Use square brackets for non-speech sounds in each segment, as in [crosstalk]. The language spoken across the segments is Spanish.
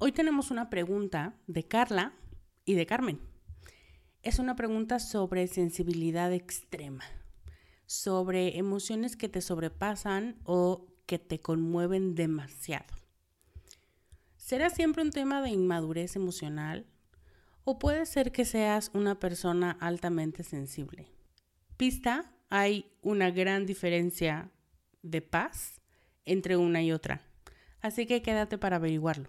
Hoy tenemos una pregunta de Carla y de Carmen. Es una pregunta sobre sensibilidad extrema, sobre emociones que te sobrepasan o que te conmueven demasiado. ¿Será siempre un tema de inmadurez emocional? ¿O puede ser que seas una persona altamente sensible? Pista, hay una gran diferencia de paz entre una y otra. Así que quédate para averiguarlo.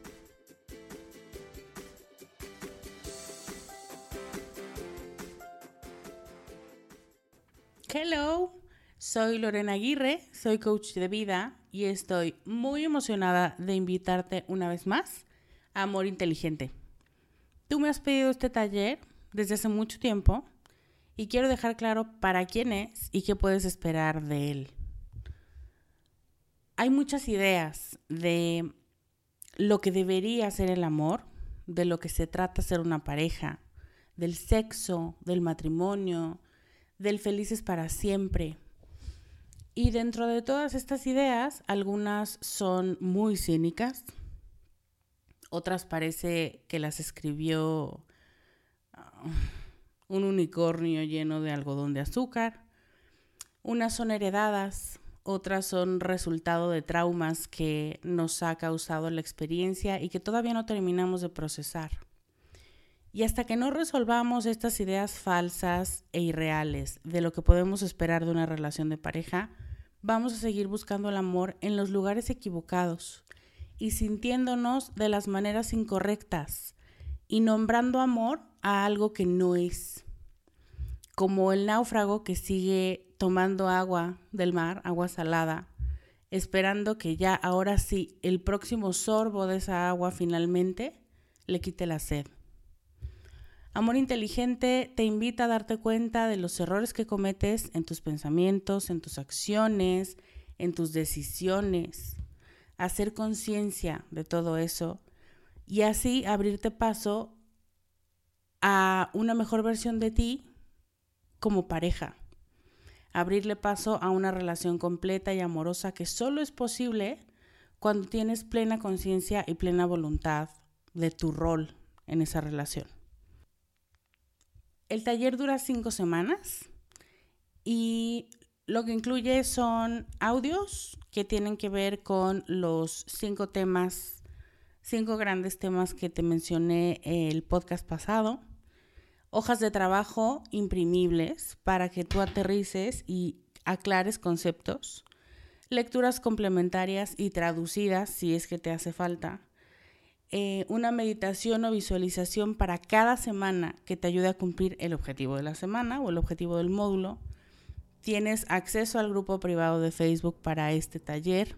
Hello, soy Lorena Aguirre, soy coach de vida y estoy muy emocionada de invitarte una vez más a Amor Inteligente. Tú me has pedido este taller desde hace mucho tiempo y quiero dejar claro para quién es y qué puedes esperar de él. Hay muchas ideas de lo que debería ser el amor, de lo que se trata ser una pareja, del sexo, del matrimonio, del felices para siempre. Y dentro de todas estas ideas, algunas son muy cínicas, otras parece que las escribió ah, un unicornio lleno de algodón de azúcar, unas son heredadas, otras son resultado de traumas que nos ha causado la experiencia y que todavía no terminamos de procesar. Y hasta que no resolvamos estas ideas falsas e irreales de lo que podemos esperar de una relación de pareja, vamos a seguir buscando el amor en los lugares equivocados y sintiéndonos de las maneras incorrectas y nombrando amor a algo que no es. Como el náufrago que sigue tomando agua del mar, agua salada, esperando que ya ahora sí el próximo sorbo de esa agua finalmente le quite la sed. Amor inteligente te invita a darte cuenta de los errores que cometes en tus pensamientos, en tus acciones, en tus decisiones, hacer conciencia de todo eso y así abrirte paso a una mejor versión de ti como pareja. Abrirle paso a una relación completa y amorosa que solo es posible cuando tienes plena conciencia y plena voluntad de tu rol en esa relación. El taller dura cinco semanas y lo que incluye son audios que tienen que ver con los cinco temas, cinco grandes temas que te mencioné el podcast pasado, hojas de trabajo imprimibles para que tú aterrices y aclares conceptos, lecturas complementarias y traducidas si es que te hace falta, eh, una meditación o visualización para cada semana que te ayude a cumplir el objetivo de la semana o el objetivo del módulo. Tienes acceso al grupo privado de Facebook para este taller.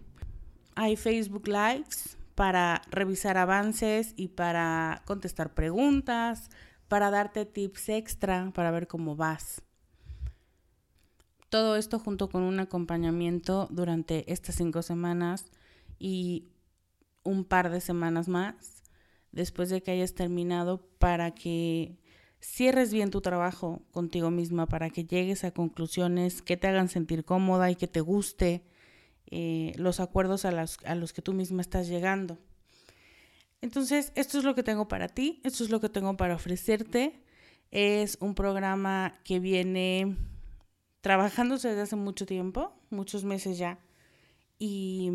Hay Facebook Lives para revisar avances y para contestar preguntas, para darte tips extra, para ver cómo vas. Todo esto junto con un acompañamiento durante estas cinco semanas y un par de semanas más después de que hayas terminado para que cierres bien tu trabajo contigo misma, para que llegues a conclusiones que te hagan sentir cómoda y que te guste eh, los acuerdos a, a los que tú misma estás llegando. Entonces, esto es lo que tengo para ti, esto es lo que tengo para ofrecerte. Es un programa que viene trabajándose desde hace mucho tiempo, muchos meses ya, y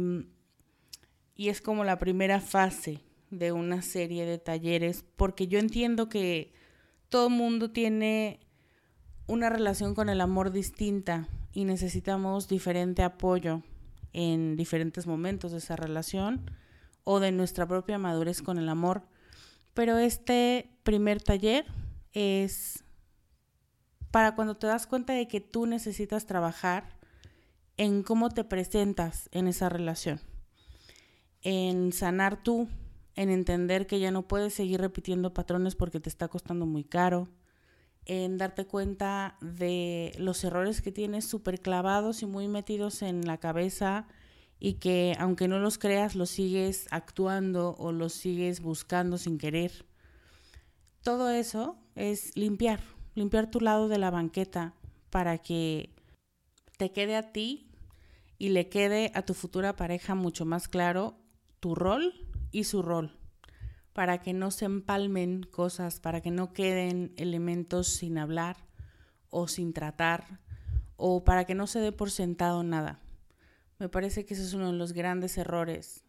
y es como la primera fase de una serie de talleres porque yo entiendo que todo mundo tiene una relación con el amor distinta y necesitamos diferente apoyo en diferentes momentos de esa relación o de nuestra propia madurez con el amor. Pero este primer taller es para cuando te das cuenta de que tú necesitas trabajar en cómo te presentas en esa relación, en sanar tú, en entender que ya no puedes seguir repitiendo patrones porque te está costando muy caro, en darte cuenta de los errores que tienes súper clavados y muy metidos en la cabeza y que aunque no los creas, los sigues actuando o los sigues buscando sin querer. Todo eso es limpiar, limpiar tu lado de la banqueta para que te quede a ti y le quede a tu futura pareja mucho más claro tu rol y su rol, para que no se empalmen cosas, para que no queden elementos sin hablar o sin tratar, o para que no se dé por sentado nada. Me parece que ese es uno de los grandes errores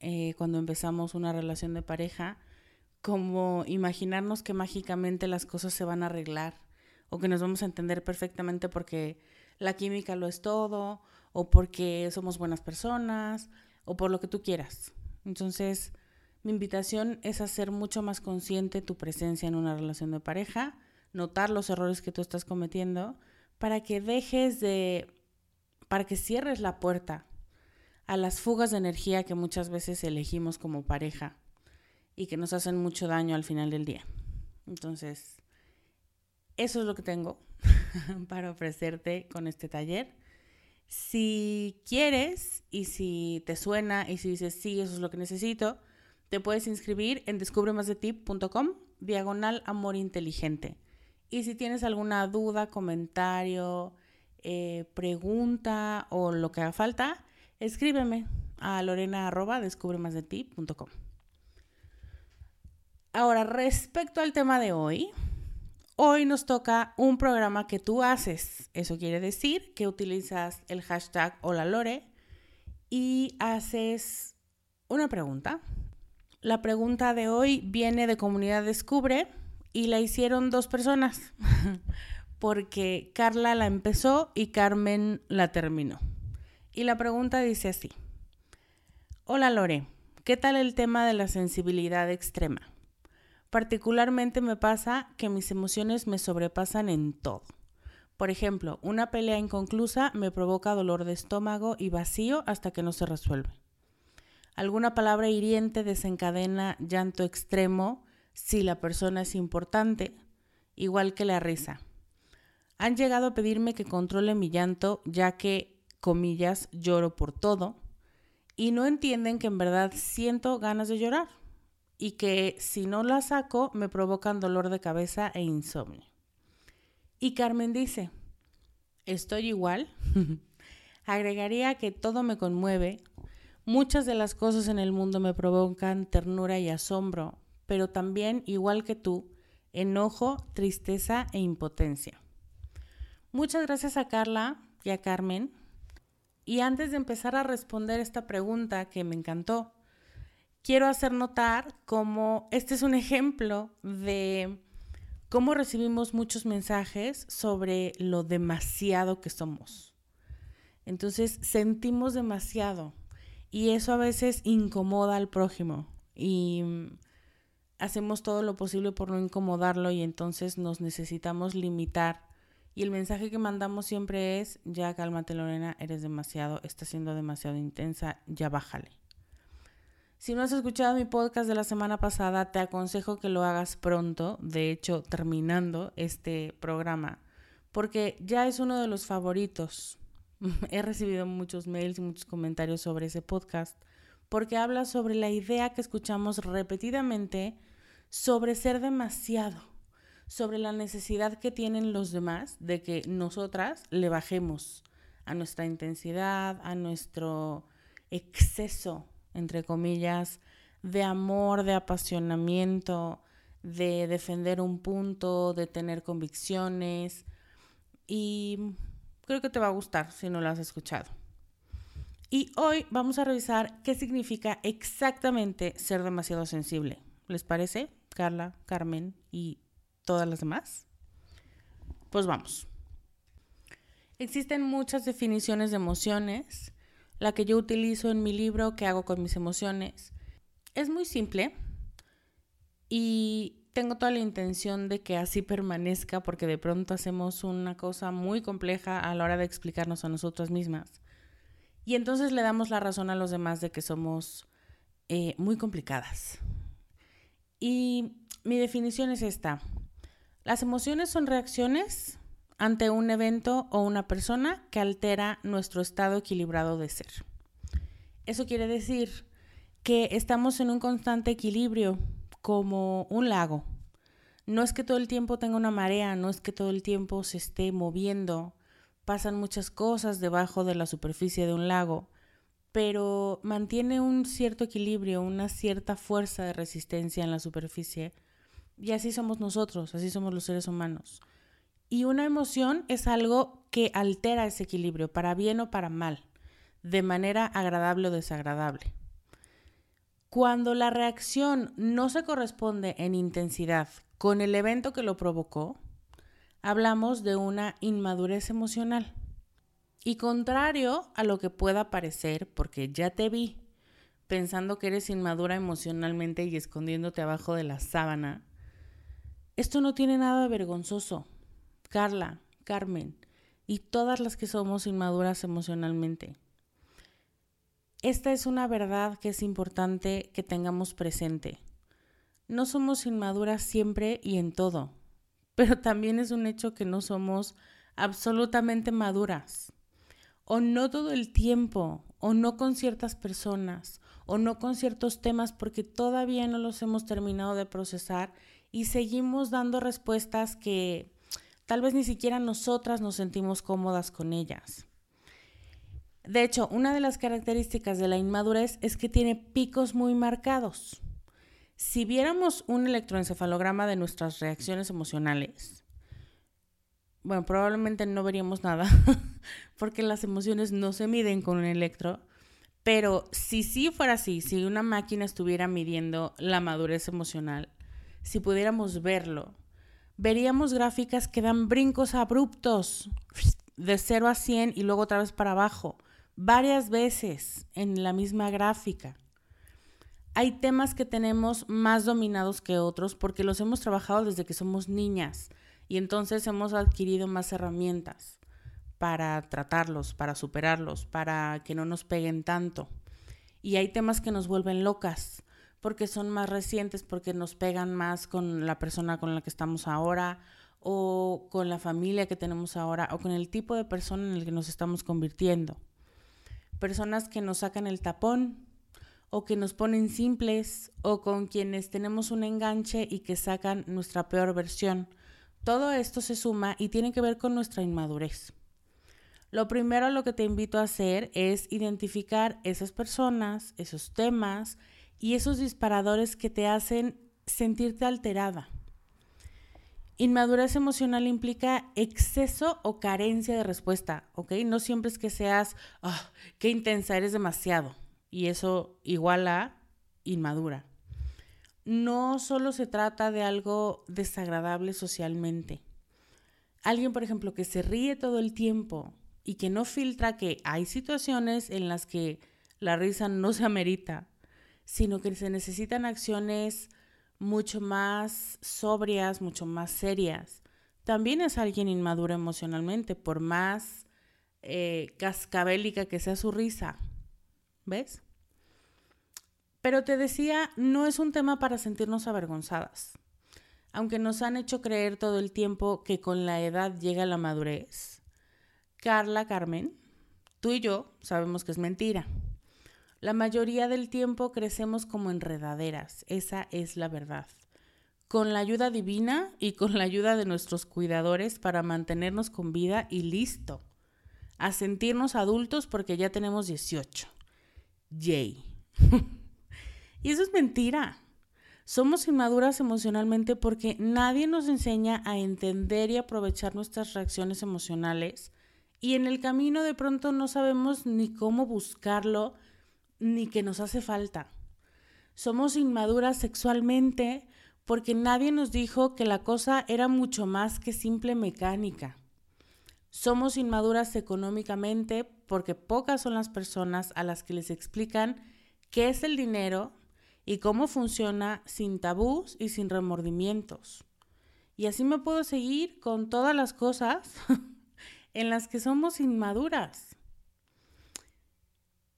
eh, cuando empezamos una relación de pareja, como imaginarnos que mágicamente las cosas se van a arreglar o que nos vamos a entender perfectamente porque la química lo es todo o porque somos buenas personas o por lo que tú quieras. Entonces, mi invitación es hacer mucho más consciente tu presencia en una relación de pareja, notar los errores que tú estás cometiendo para que dejes de para que cierres la puerta a las fugas de energía que muchas veces elegimos como pareja y que nos hacen mucho daño al final del día. Entonces, eso es lo que tengo [laughs] para ofrecerte con este taller. Si quieres y si te suena y si dices sí, eso es lo que necesito, te puedes inscribir en descubremasdetip.com diagonal amor inteligente. Y si tienes alguna duda, comentario, eh, pregunta o lo que haga falta, escríbeme a lorena Ahora, respecto al tema de hoy, hoy nos toca un programa que tú haces. Eso quiere decir que utilizas el hashtag Hola Lore y haces una pregunta. La pregunta de hoy viene de Comunidad Descubre y la hicieron dos personas. [laughs] porque Carla la empezó y Carmen la terminó. Y la pregunta dice así. Hola Lore, ¿qué tal el tema de la sensibilidad extrema? Particularmente me pasa que mis emociones me sobrepasan en todo. Por ejemplo, una pelea inconclusa me provoca dolor de estómago y vacío hasta que no se resuelve. Alguna palabra hiriente desencadena llanto extremo si la persona es importante, igual que la risa. Han llegado a pedirme que controle mi llanto ya que, comillas, lloro por todo y no entienden que en verdad siento ganas de llorar y que si no la saco me provocan dolor de cabeza e insomnio. Y Carmen dice, estoy igual. [laughs] Agregaría que todo me conmueve. Muchas de las cosas en el mundo me provocan ternura y asombro, pero también, igual que tú, enojo, tristeza e impotencia. Muchas gracias a Carla y a Carmen. Y antes de empezar a responder esta pregunta que me encantó, quiero hacer notar cómo este es un ejemplo de cómo recibimos muchos mensajes sobre lo demasiado que somos. Entonces sentimos demasiado y eso a veces incomoda al prójimo y hacemos todo lo posible por no incomodarlo y entonces nos necesitamos limitar y el mensaje que mandamos siempre es, ya cálmate Lorena, eres demasiado, estás siendo demasiado intensa, ya bájale. Si no has escuchado mi podcast de la semana pasada, te aconsejo que lo hagas pronto, de hecho terminando este programa, porque ya es uno de los favoritos. [laughs] He recibido muchos mails y muchos comentarios sobre ese podcast, porque habla sobre la idea que escuchamos repetidamente sobre ser demasiado sobre la necesidad que tienen los demás de que nosotras le bajemos a nuestra intensidad, a nuestro exceso, entre comillas, de amor, de apasionamiento, de defender un punto, de tener convicciones. Y creo que te va a gustar si no lo has escuchado. Y hoy vamos a revisar qué significa exactamente ser demasiado sensible. ¿Les parece, Carla, Carmen y todas las demás? Pues vamos. Existen muchas definiciones de emociones. La que yo utilizo en mi libro, ¿Qué hago con mis emociones? Es muy simple y tengo toda la intención de que así permanezca porque de pronto hacemos una cosa muy compleja a la hora de explicarnos a nosotras mismas. Y entonces le damos la razón a los demás de que somos eh, muy complicadas. Y mi definición es esta. Las emociones son reacciones ante un evento o una persona que altera nuestro estado equilibrado de ser. Eso quiere decir que estamos en un constante equilibrio, como un lago. No es que todo el tiempo tenga una marea, no es que todo el tiempo se esté moviendo, pasan muchas cosas debajo de la superficie de un lago, pero mantiene un cierto equilibrio, una cierta fuerza de resistencia en la superficie. Y así somos nosotros, así somos los seres humanos. Y una emoción es algo que altera ese equilibrio, para bien o para mal, de manera agradable o desagradable. Cuando la reacción no se corresponde en intensidad con el evento que lo provocó, hablamos de una inmadurez emocional. Y contrario a lo que pueda parecer, porque ya te vi pensando que eres inmadura emocionalmente y escondiéndote abajo de la sábana, esto no tiene nada de vergonzoso. Carla, Carmen y todas las que somos inmaduras emocionalmente. Esta es una verdad que es importante que tengamos presente. No somos inmaduras siempre y en todo pero también es un hecho que no somos absolutamente maduras. O no todo el tiempo, o no con ciertas personas, o no con ciertos temas porque todavía no los hemos terminado de procesar y seguimos dando respuestas que tal vez ni siquiera nosotras nos sentimos cómodas con ellas. De hecho, una de las características de la inmadurez es que tiene picos muy marcados. Si viéramos un electroencefalograma de nuestras reacciones emocionales, bueno, probablemente no veríamos nada, [laughs] porque las emociones no se miden con un electro, pero si sí fuera así, si una máquina estuviera midiendo la madurez emocional, si pudiéramos verlo, veríamos gráficas que dan brincos abruptos de 0 a 100 y luego otra vez para abajo, varias veces en la misma gráfica hay temas que tenemos más dominados que otros porque los hemos trabajado desde que somos niñas y entonces hemos adquirido más herramientas para tratarlos, para superarlos, para que no nos peguen tanto. Y hay temas que nos vuelven locas porque son más recientes, porque nos pegan más con la persona con la que estamos ahora o con la familia que tenemos ahora o con el tipo de persona en el que nos estamos convirtiendo. Personas que nos sacan el tapón o que nos ponen simples o con quienes tenemos un enganche y que sacan nuestra peor versión. Todo esto se suma y tiene que ver con nuestra inmadurez. Lo primero lo que te invito a hacer es identificar esas personas, esos temas y esos disparadores que te hacen sentirte alterada. Inmadurez emocional implica exceso o carencia de respuesta, ¿ok? No siempre es que seas, ah, qué intensa, eres demasiado y eso igual a inmadura. No solo se trata de algo desagradable socialmente. Alguien, por ejemplo, que se ríe todo el tiempo y que no filtra que hay situaciones en las que la risa no se amerita, sino que se necesitan acciones mucho más sobrias, mucho más serias. También es alguien inmaduro emocionalmente, por más eh, cascabélica que sea su risa. ¿Ves? Pero te decía, no es un tema para sentirnos avergonzadas. Aunque nos han hecho creer todo el tiempo que con la edad llega la madurez. Carla, Carmen, tú y yo sabemos que es mentira. La mayoría del tiempo crecemos como enredaderas, esa es la verdad. Con la ayuda divina y con la ayuda de nuestros cuidadores para mantenernos con vida y listo. A sentirnos adultos porque ya tenemos 18. Yay. [laughs] y eso es mentira. Somos inmaduras emocionalmente porque nadie nos enseña a entender y aprovechar nuestras reacciones emocionales Y en el camino de pronto no sabemos ni cómo buscarlo, ni que nos hace falta. Somos inmaduras sexualmente porque nadie nos dijo que la cosa era mucho más que simple mecánica. Somos inmaduras económicamente porque pocas son las personas a las que les explican qué es el dinero y cómo funciona sin tabús y sin remordimientos. Y así me puedo seguir con todas las cosas [laughs] en las que somos inmaduras.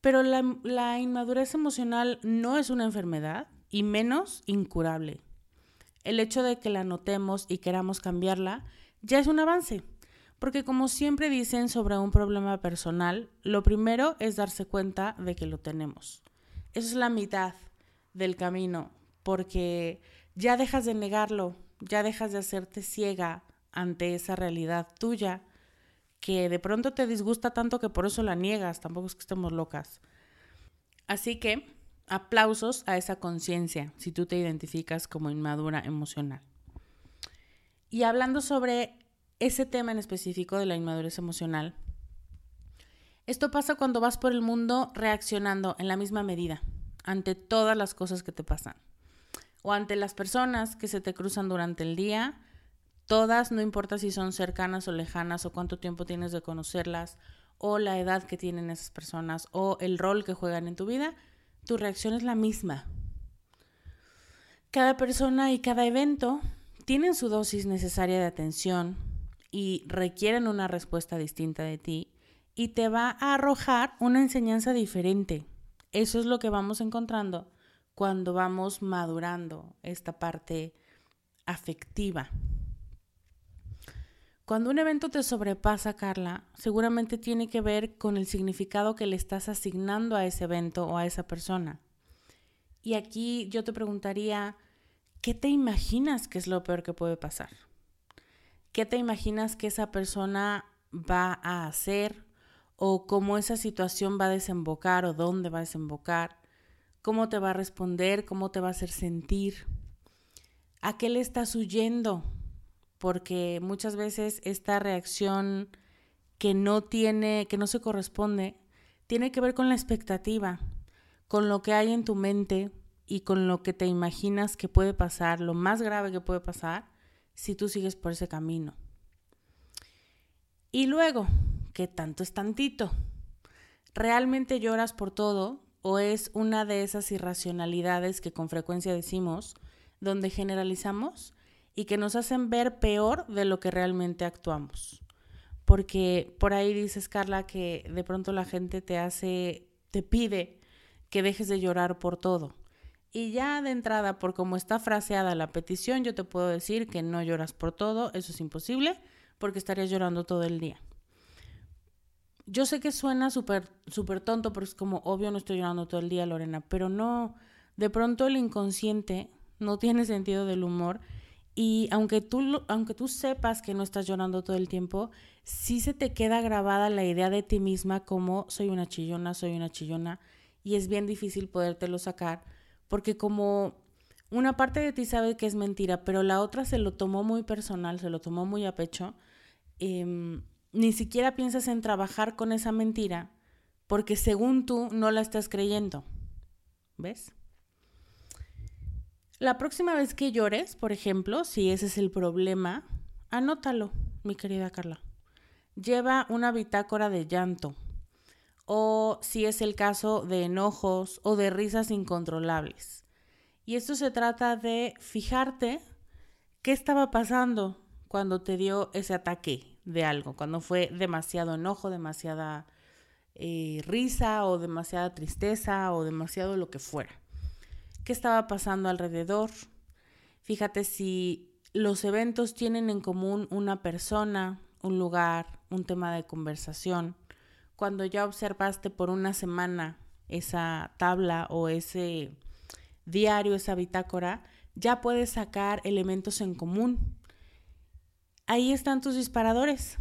Pero la, inmadurez emocional no es una enfermedad y menos incurable. El hecho de que la notemos y queramos cambiarla ya es un avance, porque como siempre dicen sobre un problema personal, lo primero es darse cuenta de que lo tenemos. Eso es la mitad del camino, porque ya dejas de negarlo, ya dejas de hacerte ciega ante esa realidad tuya que de pronto te disgusta tanto que por eso la niegas, tampoco es que estemos locas. Así que aplausos a esa conciencia si tú te identificas como inmadura emocional. Y hablando sobre ese tema en específico de la inmadurez emocional, esto pasa cuando vas por el mundo reaccionando en la misma medida ante todas las cosas que te pasan o ante las personas que se te cruzan durante el día Todas, no importa si son cercanas o lejanas o cuánto tiempo tienes de conocerlas o la edad que tienen esas personas o el rol que juegan en tu vida, tu reacción es la misma. Cada persona y cada evento tienen su dosis necesaria de atención y requieren una respuesta distinta de ti y te va a arrojar una enseñanza diferente. Eso es lo que vamos encontrando cuando vamos madurando esta parte afectiva. Cuando un evento te sobrepasa, Carla, seguramente tiene que ver con el significado que le estás asignando a ese evento o a esa persona. Y aquí yo te preguntaría, ¿qué te imaginas que es lo peor que puede pasar? ¿Qué te imaginas que esa persona va a hacer? ¿O cómo esa situación va a desembocar o dónde va a desembocar? ¿Cómo te va a responder? ¿Cómo te va a hacer sentir? ¿A qué le estás huyendo? Porque muchas veces esta reacción que no tiene, que no se corresponde, tiene que ver con la expectativa, con lo que hay en tu mente y con lo que te imaginas que puede pasar, lo más grave que puede pasar si tú sigues por ese camino. Y luego, ¿qué tanto es tantito? ¿Realmente lloras por todo o es una de esas irracionalidades que con frecuencia decimos, donde generalizamos y que nos hacen ver peor de lo que realmente actuamos. Porque por ahí dices, Carla, que de pronto la gente te hace, te pide que dejes de llorar por todo. Y ya de entrada, por cómo está fraseada la petición, yo te puedo decir que no lloras por todo, eso es imposible, porque estarías llorando todo el día. Yo sé que suena súper súper tonto, pero es como obvio no estoy llorando todo el día, Lorena, pero no, de pronto el inconsciente no tiene sentido del humor y aunque tú, aunque tú sepas que no estás llorando todo el tiempo, sí se te queda grabada la idea de ti misma como soy una chillona, soy una chillona, y es bien difícil podértelo sacar, porque como una parte de ti sabe que es mentira, pero la otra se lo tomó muy personal, se lo tomó muy a pecho, em, ni siquiera piensas en trabajar con esa mentira, porque según tú no la estás creyendo. ¿Ves? La próxima vez que llores, por ejemplo, si ese es el problema, anótalo, mi querida Carla. Lleva una bitácora de llanto. O si es el caso de enojos o de risas incontrolables. Y esto se trata de fijarte qué estaba pasando cuando te dio ese ataque de algo, cuando fue demasiado enojo, demasiada eh, risa o demasiada tristeza o demasiado lo que fuera qué estaba pasando alrededor. Fíjate si los eventos tienen en común una persona, un lugar, un tema de conversación. Cuando ya observaste por una semana esa tabla o ese diario, esa bitácora, ya puedes sacar elementos en común. Ahí están tus disparadores.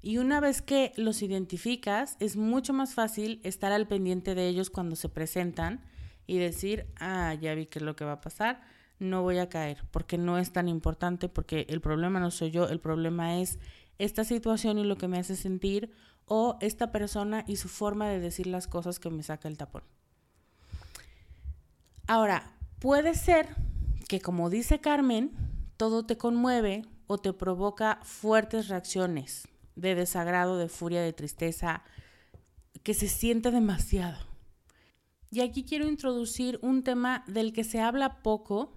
Y una vez que los identificas, es mucho más fácil estar al pendiente de ellos cuando se presentan y decir, ah, ya vi qué es lo que va a pasar, no voy a caer, porque no es tan importante, porque el problema no soy yo, el problema es esta situación y lo que me hace sentir o esta persona y su forma de decir las cosas que me saca el tapón. Ahora, puede ser que como dice Carmen, todo te conmueve o te provoca fuertes reacciones de desagrado, de furia, de tristeza, que se siente demasiado. Y aquí quiero introducir un tema del que se habla poco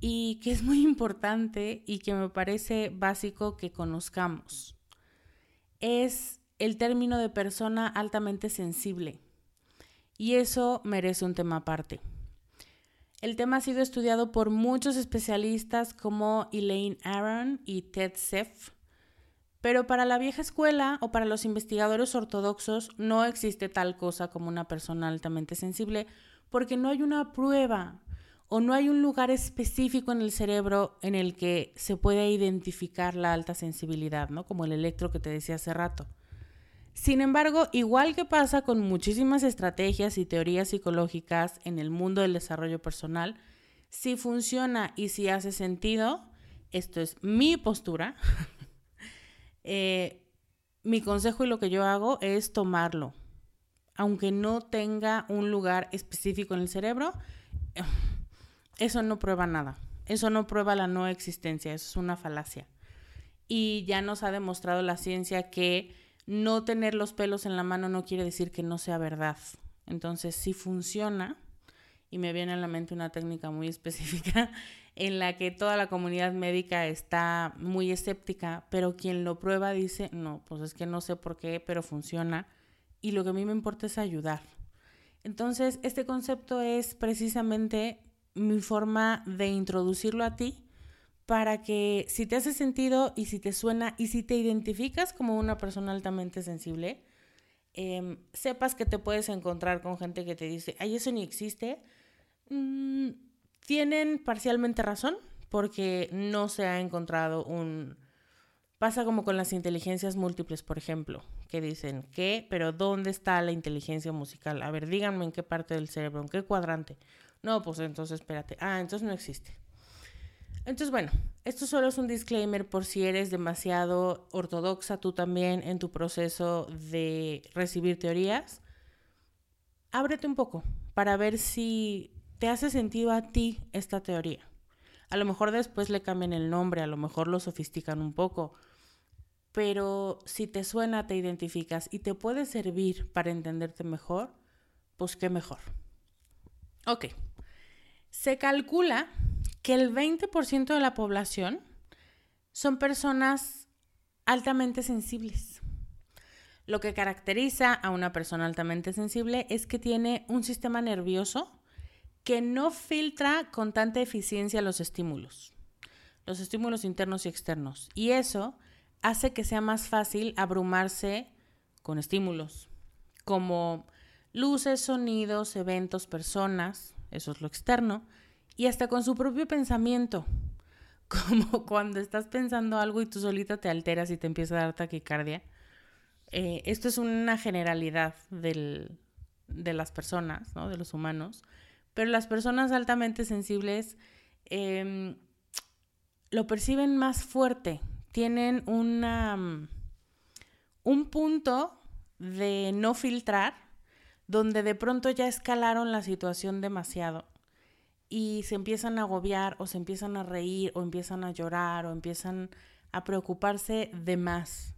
y que es muy importante y que me parece básico que conozcamos. Es el término de persona altamente sensible. Y eso merece un tema aparte. El tema ha sido estudiado por muchos especialistas como Elaine Aron y Ted Seff, pero para la vieja escuela o para los investigadores ortodoxos no existe tal cosa como una persona altamente sensible porque no hay una prueba o no hay un lugar específico en el cerebro en el que se puede identificar la alta sensibilidad, ¿no? Como el electro que te decía hace rato. Sin embargo, igual que pasa con muchísimas estrategias y teorías psicológicas en el mundo del desarrollo personal, si funciona y si hace sentido, esto es mi postura, [laughs] eh, mi consejo y lo que yo hago es tomarlo. Aunque no tenga un lugar específico en el cerebro, [sighs] eso no prueba nada. Eso no prueba la no existencia, eso es una falacia. Y ya nos ha demostrado la ciencia que no tener los pelos en la mano no quiere decir que no sea verdad. Entonces, si funciona, y me viene a la mente una técnica muy [laughs] específica en la que toda la comunidad médica está muy escéptica, pero quien lo prueba dice, no, pues es que no sé por qué, pero funciona. Y lo que a mí me importa es ayudar. Entonces, este concepto es precisamente mi forma de introducirlo a ti para que si te hace sentido y si te suena y si te identificas como una persona altamente sensible, em, sepas que te puedes encontrar con gente que te dice, ay, eso ni existe. Mm, tienen parcialmente razón porque no se ha encontrado un... Pasa como con las inteligencias múltiples, por ejemplo, que dicen, ¿qué? Pero ¿dónde está la inteligencia musical? A ver, díganme en qué parte del cerebro, en qué cuadrante. No, pues entonces espérate. Ah, entonces no existe. Entonces, bueno, esto solo es un disclaimer por si eres demasiado ortodoxa tú también en tu proceso de recibir teorías. Ábrete un poco para ver si te hace sentido a ti esta teoría. A lo mejor después le cambian el nombre, a lo mejor lo sofistican un poco, pero si te suena, te identificas y te puede servir para entenderte mejor, pues qué mejor. Ok. Se calcula que el 20% de la población son personas altamente sensibles. Lo que caracteriza a una persona altamente sensible es que tiene un sistema nervioso que no filtra con tanta eficiencia los estímulos, los estímulos internos y externos. Y eso hace que sea más fácil abrumarse con estímulos, como luces, sonidos, eventos, personas, eso es lo externo, y hasta con su propio pensamiento. [laughs] Como cuando estás pensando algo y tú solita te alteras y te empieza a dar taquicardia. Eh, esto es una generalidad de las personas, ¿no? de los humanos. Pero las personas altamente sensibles em, lo perciben más fuerte. Tienen una, mm, un punto de no filtrar donde de pronto ya escalaron la situación demasiado y se empiezan a agobiar o se empiezan a reír o empiezan a llorar o empiezan a preocuparse de más.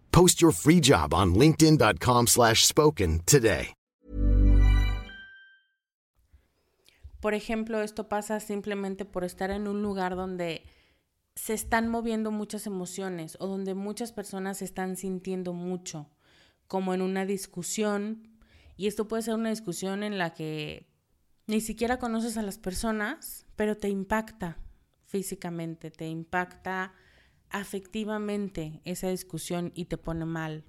Post your free job on linkedin.com/spoken today. Por ejemplo, esto pasa simplemente por estar en un lugar donde se están moviendo muchas emociones o donde muchas personas están sintiendo mucho, como en una discusión, y esto puede ser una discusión en la que ni siquiera conoces a las personas, pero te impacta físicamente, te impacta afectivamente esa discusión y te pone mal.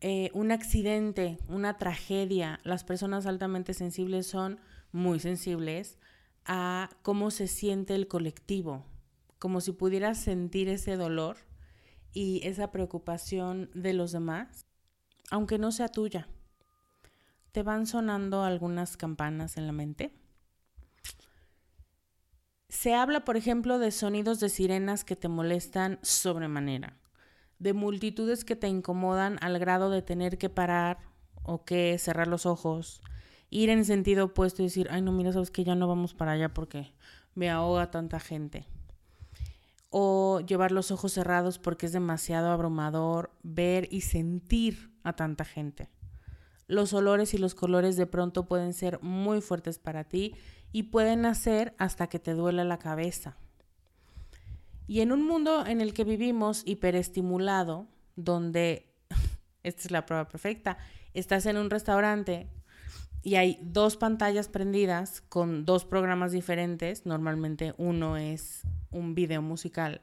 Eh, un accidente, una tragedia, las personas altamente sensibles son muy sensibles a cómo se siente el colectivo, como si pudieras sentir ese dolor y esa preocupación de los demás, aunque no sea tuya. ¿Te van sonando algunas campanas en la mente? Se habla, por ejemplo, de sonidos de sirenas que te molestan sobremanera, de multitudes que te incomodan al grado de tener que parar o que cerrar los ojos, ir en sentido opuesto y decir, ay no, mira, sabes que ya no vamos para allá porque me ahoga tanta gente. O llevar los ojos cerrados porque es demasiado abrumador ver y sentir a tanta gente. Los olores y los colores de pronto pueden ser muy fuertes para ti y pueden hacer hasta que te duela la cabeza. Y en un mundo en el que vivimos hiperestimulado, donde, [laughs] esta es la prueba perfecta, estás en un restaurante y hay dos pantallas prendidas con dos programas diferentes, normalmente uno es un video musical,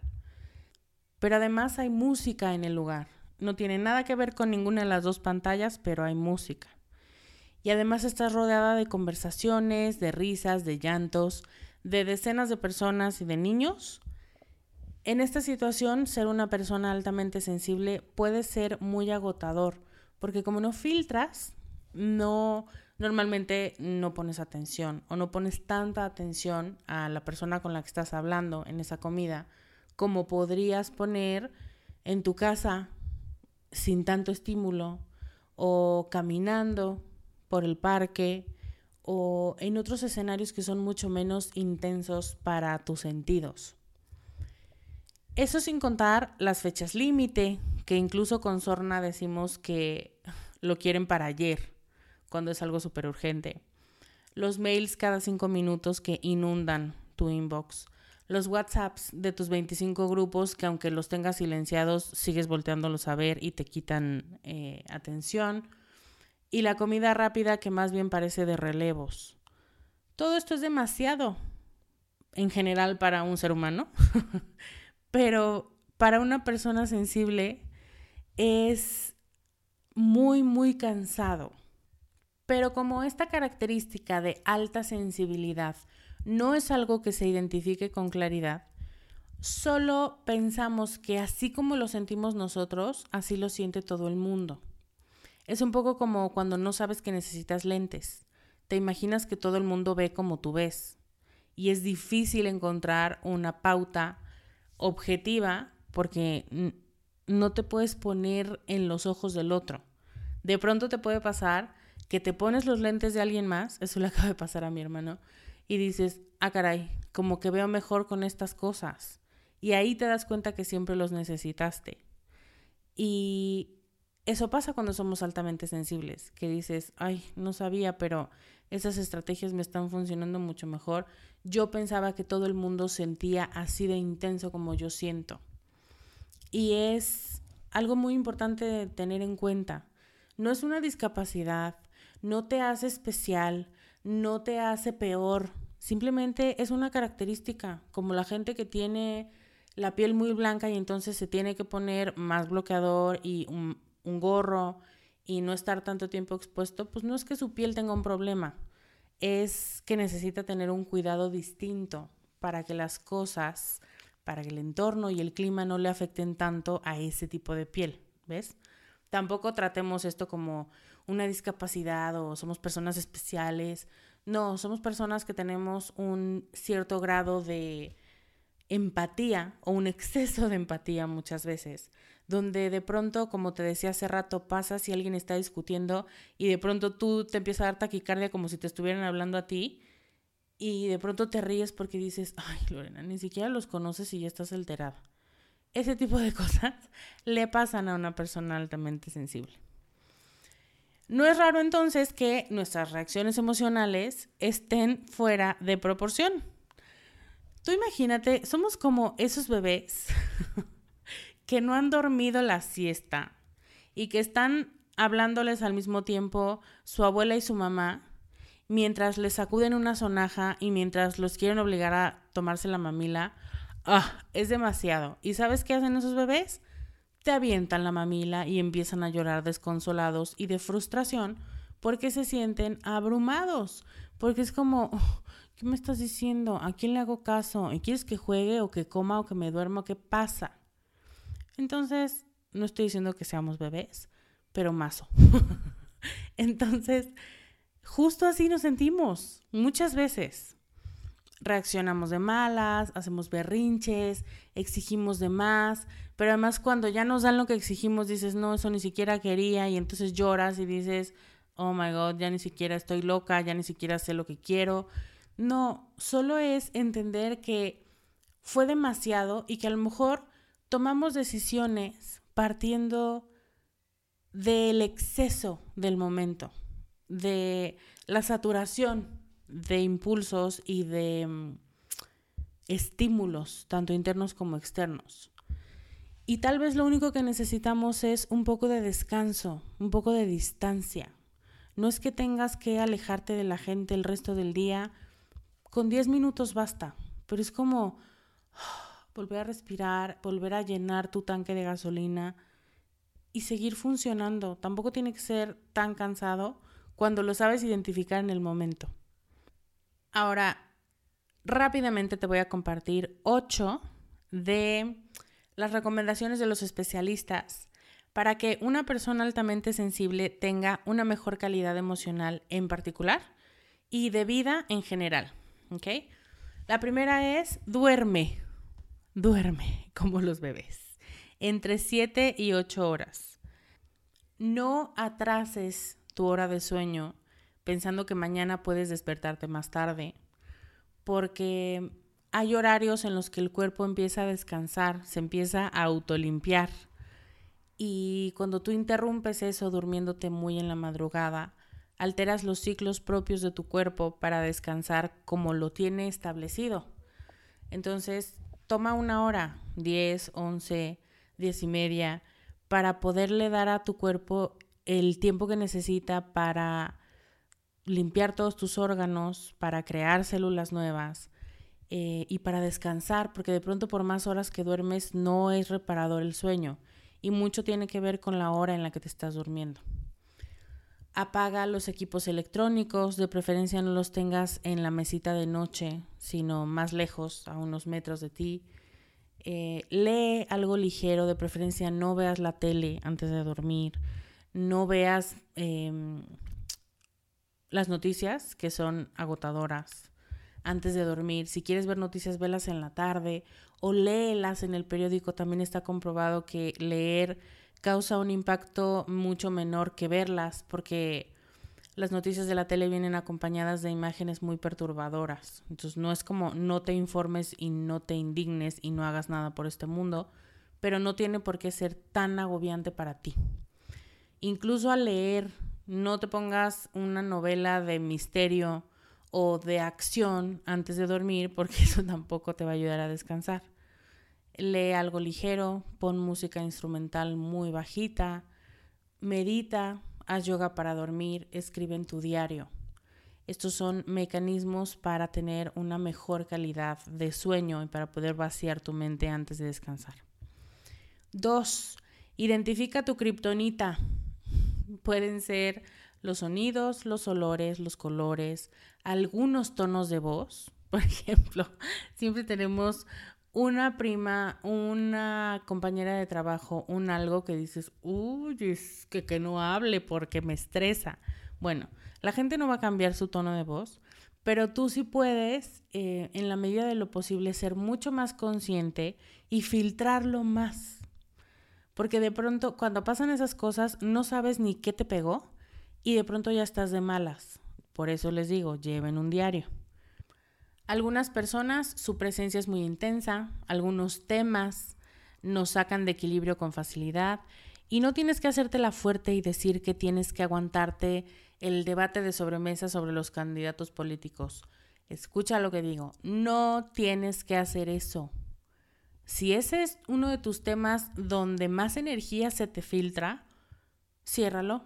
pero además hay música en el lugar. No tiene nada que ver con ninguna de las dos pantallas, pero hay música. Y además estás rodeada de conversaciones, de risas, de llantos, de decenas de personas y de niños. En esta situación, ser una persona altamente sensible puede ser muy agotador, porque como no filtras, no normalmente no pones atención o no pones tanta atención a la persona con la que estás hablando en esa comida como podrías poner en tu casa sin tanto estímulo o caminando por el parque o en otros escenarios que son mucho menos intensos para tus sentidos. Eso sin contar las fechas límite, que incluso con Sorna decimos que lo quieren para ayer, cuando es algo súper urgente. Los mails cada cinco minutos que inundan tu inbox. Los WhatsApps de tus 25 grupos que aunque los tengas silenciados, sigues volteándolos a ver y te quitan eh, atención y la comida rápida que más bien parece de relevos. Todo esto es demasiado en general para un ser humano, [laughs] pero para una persona sensible es muy, muy cansado. Pero como esta característica de alta sensibilidad no es algo que se identifique con claridad, solo pensamos que así como lo sentimos nosotros, así lo siente todo el mundo. Es un poco como cuando no sabes que necesitas lentes. Te imaginas que todo el mundo ve como tú ves. Y es difícil encontrar una pauta objetiva porque no te puedes poner en los ojos del otro. De pronto te puede pasar que te pones los lentes de alguien más, eso le [laughs] acaba de pasar a mi hermano, y dices, ah, caray, como que veo mejor con estas cosas. Y ahí te das cuenta que siempre los necesitaste. Y eso pasa cuando somos altamente sensibles, que dices, ay, no sabía, pero esas estrategias me están funcionando mucho mejor. Yo pensaba que todo el mundo sentía así de intenso como yo siento. Y es algo muy importante tener en cuenta. No es una discapacidad, no te hace especial, no te hace peor, simplemente es una característica, como la gente que tiene la piel muy blanca y entonces se tiene que poner más bloqueador y un, un gorro y no estar tanto tiempo expuesto, pues no es que su piel tenga un problema, es que necesita tener un cuidado distinto para que las cosas, para que el entorno y el clima no le afecten tanto a ese tipo de piel, ¿ves? Tampoco tratemos esto como una discapacidad o somos personas especiales. No, somos personas que tenemos un cierto grado de empatía o un exceso de empatía muchas veces donde de pronto, como te decía hace rato, pasa si alguien está discutiendo y de pronto tú te empieza a dar taquicardia como si te estuvieran hablando a ti y de pronto te ríes porque dices, ay Lorena, ni siquiera los conoces y ya estás alterada. Ese tipo de [laughs] cosas le pasan a una persona altamente sensible. No es raro entonces que nuestras reacciones emocionales estén fuera de proporción. Tú imagínate, somos como esos bebés [laughs] que no han dormido la siesta y que están hablándoles al mismo tiempo su abuela y su mamá, mientras les sacuden una sonaja y mientras los quieren obligar a tomarse la mamila, Ah, es demasiado. ¿Y sabes qué hacen esos bebés? Te avientan la mamila y empiezan a llorar desconsolados y de frustración porque se sienten abrumados. Porque es como, ¿qué me estás diciendo? ¿A quién le hago caso? ¿Y quieres que juegue o que coma o que me duerma? ¿Qué pasa? Entonces, no estoy diciendo que seamos bebés, pero mazo. [laughs] Entonces, justo así nos sentimos muchas veces. Reaccionamos de malas, hacemos berrinches, exigimos de más, pero además cuando ya nos dan lo que exigimos dices, no, eso ni siquiera quería y entonces lloras y dices, oh my god, ya ni siquiera estoy loca, ya ni siquiera sé lo que quiero. No, solo es entender que fue demasiado y que a lo mejor tomamos decisiones partiendo del exceso del momento, de la saturación de impulsos y de mm, estímulos, tanto internos como externos. Y tal vez lo único que necesitamos es un poco de descanso, un poco de distancia. No es que tengas que alejarte de la gente el resto del día, con 10 minutos basta, pero es como volver a respirar, volver a llenar tu tanque de gasolina y seguir funcionando. Tampoco tiene que ser tan cansado cuando lo sabes identificar en el momento. Ahora, rápidamente te voy a compartir ocho de las recomendaciones de los especialistas para que una persona altamente sensible tenga una mejor calidad emocional en particular y de vida en general. La primera es duerme duerme [laughs] como los bebés, entre 7 y 8 horas. No atrases tu hora de sueño pensando que mañana puedes despertarte más tarde, porque hay horarios en los que el cuerpo empieza a descansar, se empieza a autolimpiar. Y cuando tú interrumpes eso durmiéndote muy en la madrugada, alteras los ciclos propios de tu cuerpo para descansar como lo tiene establecido. Entonces, toma una hora, 10, 11, 10 y media, para poderle dar a tu cuerpo el tiempo que necesita para limpiar todos tus órganos, para crear células nuevas eh, y para descansar, porque de pronto por más horas que duermes no es reparador el sueño y mucho tiene que ver con la hora en la que te estás durmiendo. Apaga los equipos electrónicos, de preferencia no los tengas en la mesita de noche, sino más lejos, a unos metros de ti. Eh, lee algo ligero, de preferencia no veas la tele antes de dormir, no veas em, las noticias que son agotadoras antes de dormir. Si quieres ver noticias, velas en la tarde o léelas en el periódico. También está comprobado que leer causa un impacto mucho menor que verlas, porque las noticias de la tele vienen acompañadas de imágenes muy perturbadoras. Entonces no es como no te informes y no te indignes y no hagas nada por este mundo, pero no tiene por qué ser tan agobiante para ti. Incluso al leer, no te pongas una novela de misterio o de acción antes de dormir, porque [laughs] eso tampoco te va a ayudar a descansar lee algo ligero, pon música instrumental muy bajita, medita, haz yoga para dormir, escribe en tu diario. Estos son mecanismos para tener una mejor calidad de sueño y para poder vaciar tu mente antes de descansar. Dos, identifica tu kriptonita. Pueden ser los sonidos, los olores, los colores, algunos tonos de voz. [laughs] Por ejemplo, siempre tenemos una prima, una compañera de trabajo, un algo que dices, uy, es que, que no hable porque me estresa. Bueno, la gente no va a cambiar su tono de voz, pero tú sí puedes, eh, en la medida de lo posible, ser mucho más consciente y filtrarlo más. Porque de pronto, cuando pasan esas cosas, no sabes ni qué te pegó y de pronto ya estás de malas. Por eso les digo, lleven un diario. Algunas personas su presencia es muy intensa, algunos temas nos sacan de equilibrio con facilidad y no tienes que hacerte la fuerte y decir que tienes que aguantarte el debate de sobremesa sobre los candidatos políticos. Escucha lo que digo, no tienes que hacer eso. Si ese es uno de tus temas donde más energía se te filtra, ciérralo.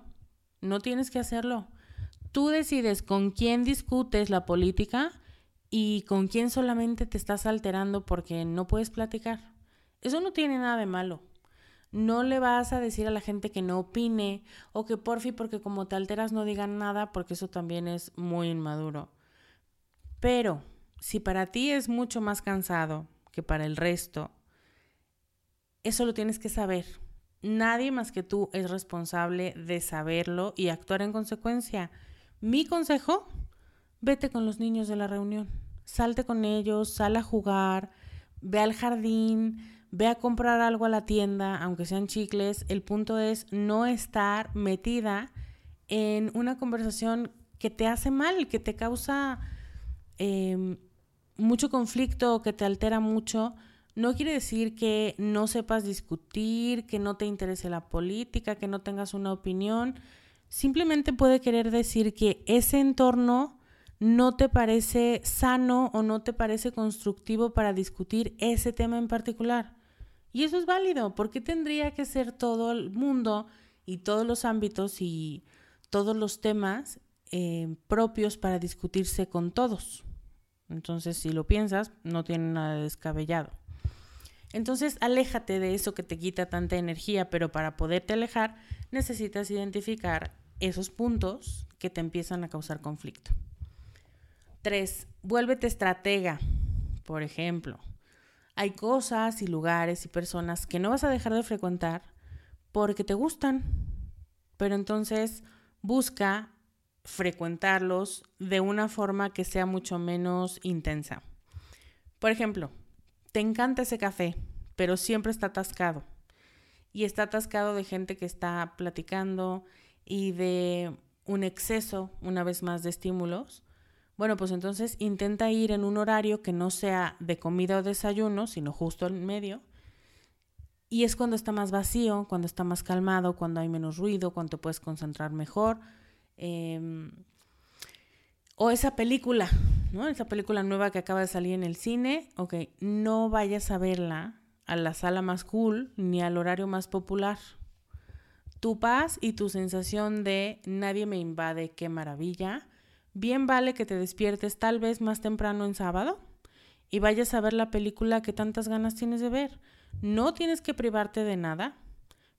No tienes que hacerlo. Tú decides con quién discutes la política y con quién solamente te estás alterando porque no puedes platicar. Eso no tiene nada de malo. No le vas a decir a la gente que no opine o que porfi porque como te alteras no digan nada porque eso también es muy inmaduro. Pero si para ti es mucho más cansado que para el resto, eso lo tienes que saber. Nadie más que tú es responsable de saberlo y actuar en consecuencia. Mi consejo, vete con los niños de la reunión. Salte con ellos, sal a jugar, ve al jardín, ve a comprar algo a la tienda, aunque sean chicles. El punto es no estar metida en una conversación que te hace mal, que te causa em, mucho conflicto, que te altera mucho. No quiere decir que no sepas discutir, que no te interese la política, que no tengas una opinión. Simplemente puede querer decir que ese entorno no te parece sano o no te parece constructivo para discutir ese tema en particular. Y eso es válido. ¿Por qué tendría que ser todo el mundo y todos los ámbitos y todos los temas eh, propios para discutirse con todos? Entonces, si lo piensas, no tiene nada de descabellado. Entonces, aléjate de eso que te quita tanta energía, pero para poderte alejar necesitas identificar esos puntos que te empiezan a causar conflicto. Tres, vuélvete estratega. Por ejemplo, hay cosas y lugares y personas que no vas a dejar de frecuentar porque te gustan, pero entonces busca frecuentarlos de una forma que sea mucho menos intensa. Por ejemplo, te encanta ese café, pero siempre está atascado. Y está atascado de gente que está platicando y de un exceso, una vez más, de estímulos. Bueno, pues entonces intenta ir en un horario que no sea de comida o desayuno, sino justo en medio. Y es cuando está más vacío, cuando está más calmado, cuando hay menos ruido, cuando te puedes concentrar mejor. Em, o esa película, ¿no? Esa película nueva que acaba de salir en el cine, ok, no vayas a verla a la sala más cool ni al horario más popular. Tu paz y tu sensación de nadie me invade, qué maravilla. Bien vale que te despiertes tal vez más temprano en sábado y vayas a ver la película que tantas ganas tienes de ver. No tienes que privarte de nada,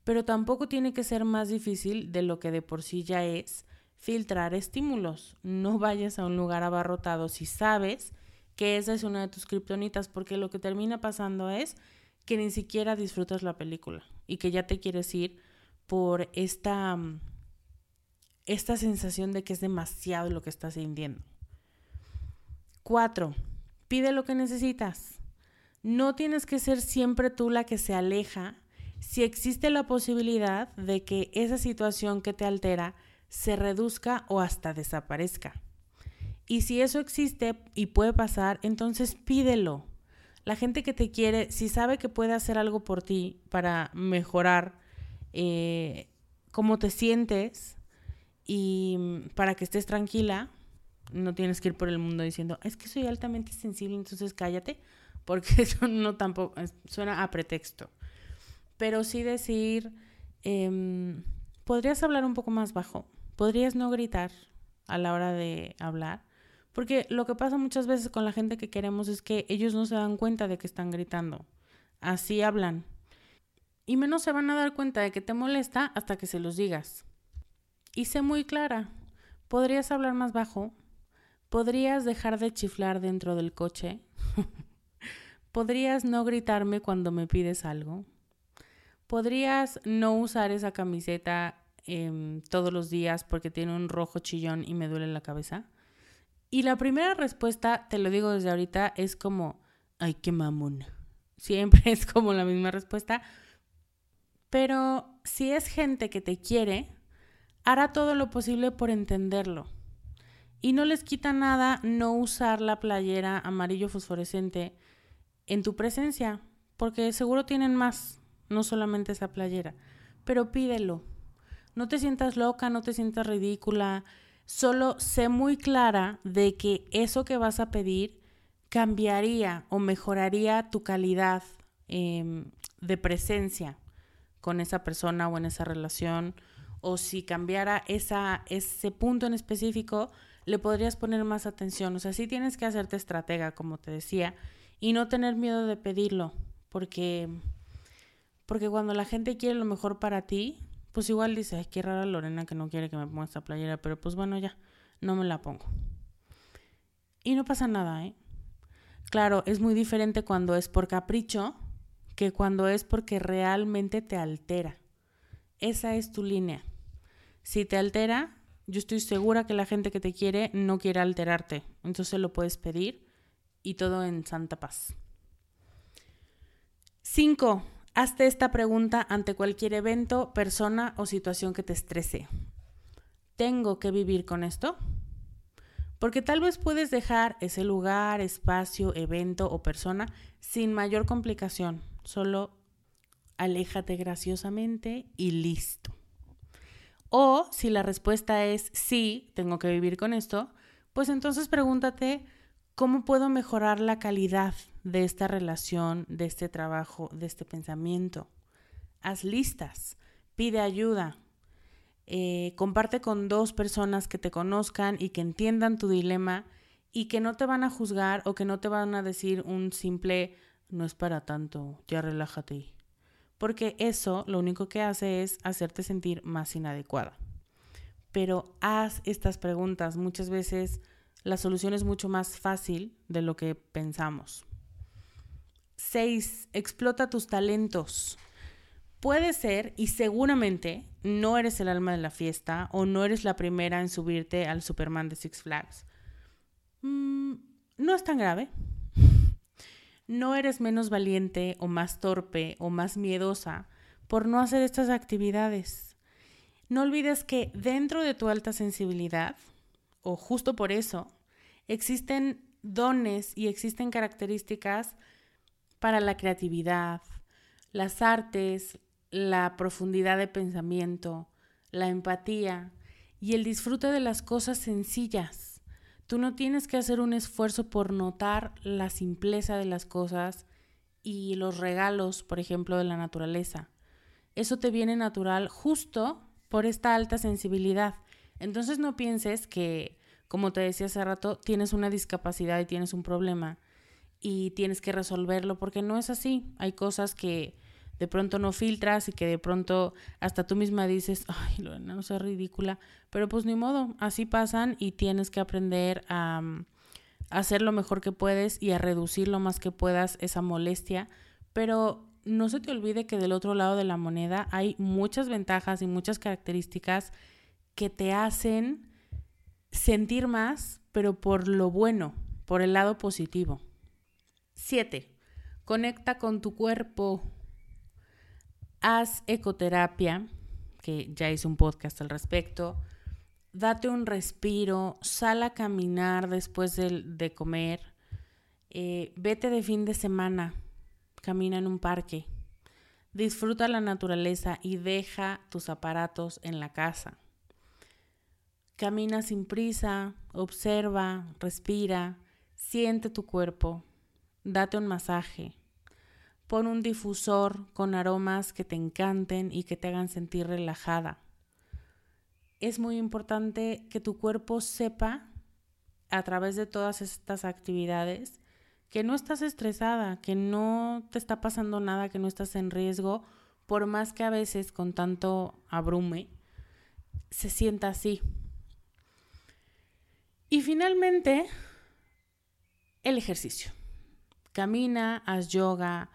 pero tampoco tiene que ser más difícil de lo que de por sí ya es filtrar estímulos. No vayas a un lugar abarrotado si sabes que esa es una de tus kriptonitas, porque lo que termina pasando es que ni siquiera disfrutas la película y que ya te quieres ir por esta, mm, esta sensación de que es demasiado lo que estás sintiendo. Cuatro, pide lo que necesitas. No tienes que ser siempre tú la que se aleja si existe la posibilidad de que esa situación que te altera se reduzca o hasta desaparezca. Y si eso existe y puede pasar, entonces pídelo. La gente que te quiere, si sabe que puede hacer algo por ti para mejorar eh, cómo te sientes y mm, para que estés tranquila, no tienes que ir por el mundo diciendo, es que soy altamente sensible, entonces cállate, porque [laughs] eso no tampoco suena a pretexto. Pero sí decir, em, podrías hablar un poco más bajo podrías no gritar a la hora de hablar. Porque lo que pasa muchas veces con la gente que queremos es que ellos no se dan cuenta de que están gritando. Así hablan. Y menos se van a dar cuenta de que te molesta hasta que se los digas. Y sé muy clara. ¿Podrías hablar más bajo? ¿Podrías dejar de chiflar dentro del coche? [laughs] ¿Podrías no gritarme cuando me pides algo? ¿Podrías no usar esa camiseta Em, todos los días porque tiene un rojo chillón y me duele la cabeza? Y la primera respuesta, te lo digo desde ahorita, es como, ay, qué mamón. [laughs] Siempre es como la misma respuesta. Pero si es gente que te quiere, hará todo lo posible por entenderlo. Y no les quita nada no usar la playera amarillo fosforescente en tu presencia, porque seguro tienen más, no solamente esa playera. Pero pídelo, no te sientas loca, no te sientas ridícula. Solo sé muy clara de que eso que vas a pedir cambiaría o mejoraría tu calidad em, de presencia con esa persona o en esa relación. O si cambiara esa, ese punto en específico, le podrías poner más atención. O sea, sí tienes que hacerte estratega, como te decía, y no tener miedo de pedirlo, porque, porque cuando la gente quiere lo mejor para ti, pues igual dice, ay, qué rara Lorena que no quiere que me ponga esta playera, pero pues bueno, ya, no me la pongo. Y no pasa nada, ¿eh? Claro, es muy diferente cuando es por capricho que cuando es porque realmente te altera. Esa es tu línea. Si te altera, yo estoy segura que la gente que te quiere no quiere alterarte. Entonces lo puedes pedir y todo en santa paz. 5. Hazte esta pregunta ante cualquier evento, persona o situación que te estrese. ¿Tengo que vivir con esto? Porque tal vez puedes dejar ese lugar, espacio, evento o persona sin mayor complicación. Solo aléjate graciosamente y listo. O si la respuesta es sí, tengo que vivir con esto, pues entonces pregúntate cómo puedo mejorar la calidad de esta relación, de este trabajo, de este pensamiento. Haz listas, pide ayuda, eh, comparte con dos personas que te conozcan y que entiendan tu dilema y que no te van a juzgar o que no te van a decir un simple no es para tanto, ya relájate. Porque eso lo único que hace es hacerte sentir más inadecuada. Pero haz estas preguntas. Muchas veces la solución es mucho más fácil de lo que pensamos. 6. Explota tus talentos. Puede ser, y seguramente, no eres el alma de la fiesta o no eres la primera en subirte al Superman de Six Flags. Mm, no es tan grave. No eres menos valiente o más torpe o más miedosa por no hacer estas actividades. No olvides que dentro de tu alta sensibilidad, o justo por eso, existen dones y existen características para la creatividad, las artes, la profundidad de pensamiento, la empatía y el disfrute de las cosas sencillas. Tú no tienes que hacer un esfuerzo por notar la simpleza de las cosas y los regalos, por ejemplo, de la naturaleza. Eso te viene natural justo por esta alta sensibilidad. Entonces no pienses que, como te decía hace rato, tienes una discapacidad y tienes un problema y tienes que resolverlo, porque no es así. Hay cosas que de pronto no filtras y que de pronto hasta tú misma dices, ay, Lorena, no sé, ridícula, pero pues ni modo, así pasan y tienes que aprender a, mm, hacer lo mejor que puedes y a reducir lo más que puedas esa molestia, pero no se te olvide que del otro lado de la moneda hay muchas ventajas y muchas características que te hacen sentir más, pero por lo bueno, por el lado positivo. 7. Conecta con tu cuerpo haz ecoterapia, que ya hice un podcast al respecto, date un respiro, sal a caminar después de, comer, eh, vete de fin de semana, camina en un parque, disfruta la naturaleza y deja tus aparatos en la casa. Camina sin prisa, observa, respira, siente tu cuerpo, date un masaje, Pon un difusor con aromas que te encanten y que te hagan sentir relajada. Es muy importante que tu cuerpo sepa a través de todas estas actividades que no estás estresada, que no te está pasando nada, que no estás en riesgo, por más que a veces con tanto abrume se sienta así. Y finalmente, el ejercicio. Camina, haz yoga,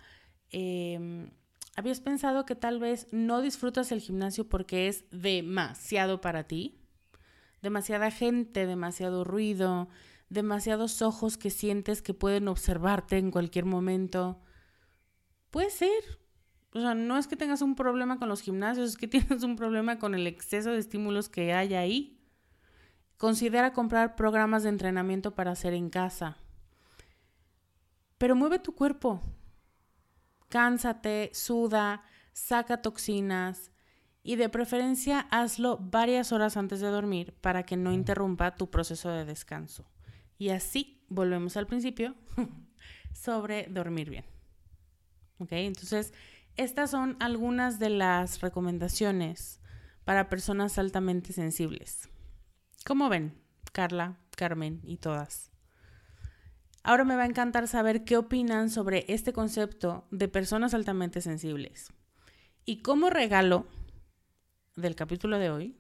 Em, ¿habías pensado que tal vez no disfrutas el gimnasio porque es demasiado para ti? Demasiada gente, demasiado ruido, demasiados ojos que sientes que pueden observarte en cualquier momento. Puede ser. O sea, no es que tengas un problema con los gimnasios, es que [laughs] tienes un problema con el exceso de estímulos que hay ahí. Considera comprar programas de entrenamiento para hacer en casa. Pero mueve tu cuerpo, cánsate, suda, saca toxinas y de preferencia hazlo varias horas antes de dormir para que no interrumpa tu proceso de descanso. Y así volvemos al principio [laughs] sobre dormir bien. ¿Ok? Entonces, estas son algunas de las recomendaciones para personas altamente sensibles. ¿Cómo ven? Carla, Carmen y todas. Ahora me va a encantar saber qué opinan sobre este concepto de personas altamente sensibles. Y como regalo del capítulo de hoy,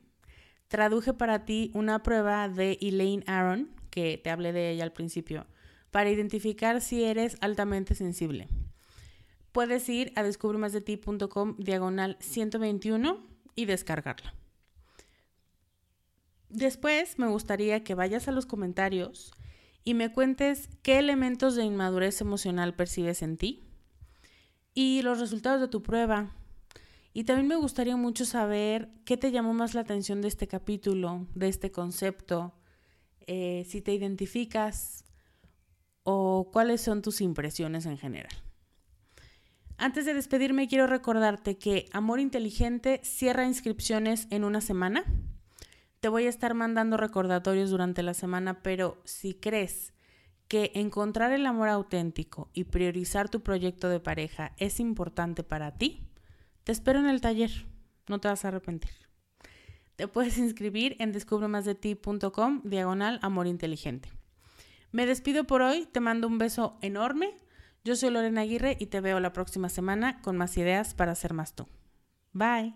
traduje para ti una prueba de Elaine Aaron, que te hablé de ella al principio, para identificar si eres altamente sensible. Puedes ir a descubremasdeti.com diagonal 121 y descargarla. Después me gustaría que vayas a los comentarios y me cuentes qué elementos de inmadurez emocional percibes en ti y los resultados de tu prueba. Y también me gustaría mucho saber qué te llamó más la atención de este capítulo, de este concepto, eh, si te identificas o cuáles son tus impresiones en general. Antes de despedirme, quiero recordarte que Amor Inteligente cierra inscripciones en una semana. Te voy a estar mandando recordatorios durante la semana, pero si crees que encontrar el amor auténtico y priorizar tu proyecto de pareja es importante para ti, te espero en el taller. No te vas a arrepentir. Te puedes inscribir en descubremasdeti.com diagonal amor inteligente. Me despido por hoy, te mando un beso enorme. Yo soy Lorena Aguirre y te veo la próxima semana con más ideas para ser más tú. Bye.